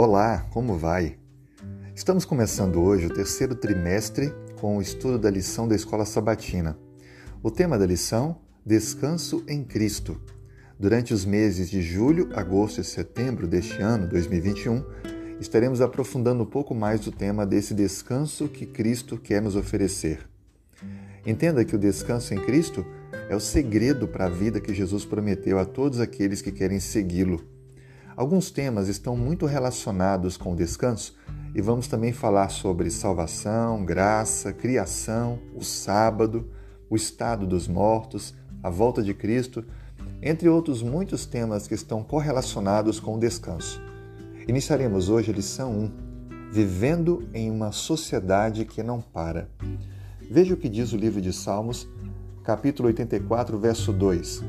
Olá, como vai? Estamos começando hoje o terceiro trimestre com o estudo da lição da Escola Sabatina. O tema da lição: Descanso em Cristo. Durante os meses de julho, agosto e setembro deste ano, 2021, estaremos aprofundando um pouco mais o tema desse descanso que Cristo quer nos oferecer. Entenda que o descanso em Cristo é o segredo para a vida que Jesus prometeu a todos aqueles que querem segui-lo. Alguns temas estão muito relacionados com o descanso e vamos também falar sobre salvação, graça, criação, o sábado, o estado dos mortos, a volta de Cristo, entre outros muitos temas que estão correlacionados com o descanso. Iniciaremos hoje a lição 1, Vivendo em uma sociedade que não para. Veja o que diz o livro de Salmos, capítulo 84, verso 2.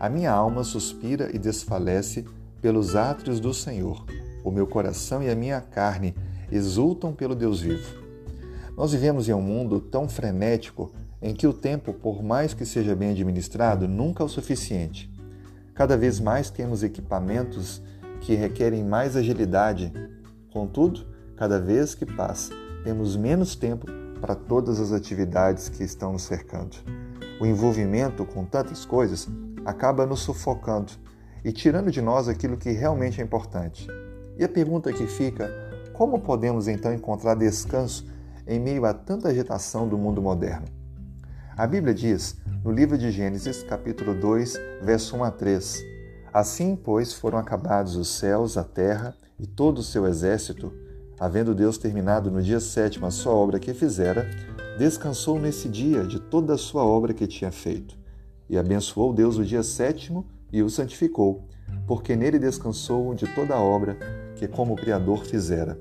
A minha alma suspira e desfalece pelos átrios do Senhor. O meu coração e a minha carne exultam pelo Deus vivo. Nós vivemos em um mundo tão frenético em que o tempo, por mais que seja bem administrado, nunca é o suficiente. Cada vez mais temos equipamentos que requerem mais agilidade. Contudo, cada vez que passa, temos menos tempo para todas as atividades que estão nos cercando. O envolvimento com tantas coisas acaba nos sufocando e tirando de nós aquilo que realmente é importante. E a pergunta que fica: como podemos então encontrar descanso em meio a tanta agitação do mundo moderno? A Bíblia diz, no livro de Gênesis, capítulo 2, verso 1 a 3: Assim, pois, foram acabados os céus, a terra e todo o seu exército, havendo Deus terminado no dia sétimo a sua obra que fizera, descansou nesse dia de toda a sua obra que tinha feito. E abençoou Deus o dia sétimo e o santificou, porque nele descansou de toda a obra que como Criador fizera.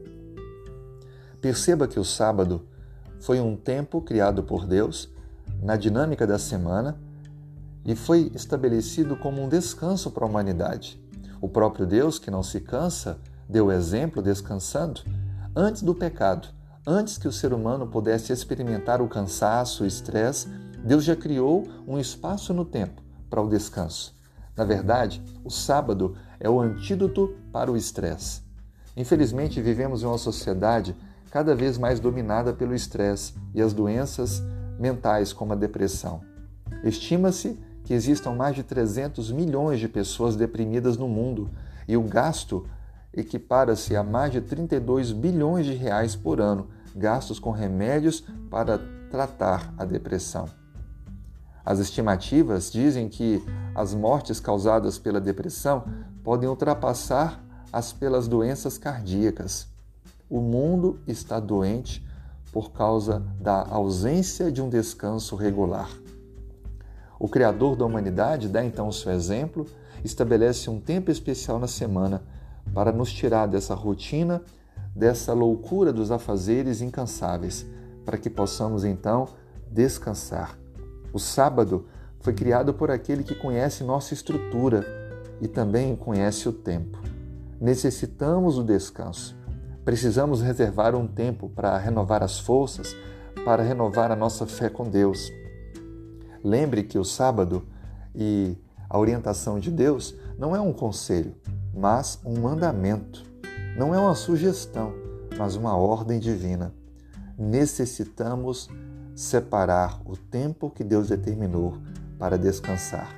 Perceba que o sábado foi um tempo criado por Deus na dinâmica da semana e foi estabelecido como um descanso para a humanidade. O próprio Deus, que não se cansa, deu exemplo descansando antes do pecado, antes que o ser humano pudesse experimentar o cansaço, o estresse, Deus já criou um espaço no tempo para o descanso. Na verdade, o sábado é o antídoto para o estresse. Infelizmente, vivemos em uma sociedade cada vez mais dominada pelo estresse e as doenças mentais, como a depressão. Estima-se que existam mais de 300 milhões de pessoas deprimidas no mundo e o gasto equipara-se a mais de 32 bilhões de reais por ano, gastos com remédios para tratar a depressão. As estimativas dizem que as mortes causadas pela depressão podem ultrapassar as pelas doenças cardíacas. O mundo está doente por causa da ausência de um descanso regular. O Criador da humanidade dá então o seu exemplo, estabelece um tempo especial na semana para nos tirar dessa rotina, dessa loucura dos afazeres incansáveis, para que possamos então descansar. O sábado foi criado por aquele que conhece nossa estrutura e também conhece o tempo. Necessitamos do descanso. Precisamos reservar um tempo para renovar as forças, para renovar a nossa fé com Deus. Lembre que o sábado e a orientação de Deus não é um conselho, mas um mandamento. Não é uma sugestão, mas uma ordem divina. Necessitamos separar o tempo que Deus determinou para descansar.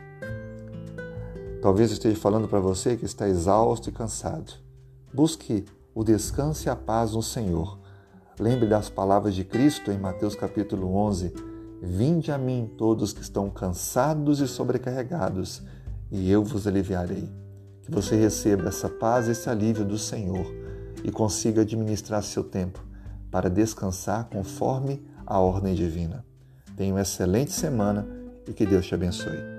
Talvez esteja falando para você que está exausto e cansado. Busque o descanso e a paz no Senhor. Lembre das palavras de Cristo em Mateus capítulo 11: Vinde a mim todos que estão cansados e sobrecarregados, e eu vos aliviarei. Que você receba essa paz esse alívio do Senhor e consiga administrar seu tempo para descansar conforme a ordem divina. Tenha uma excelente semana e que Deus te abençoe.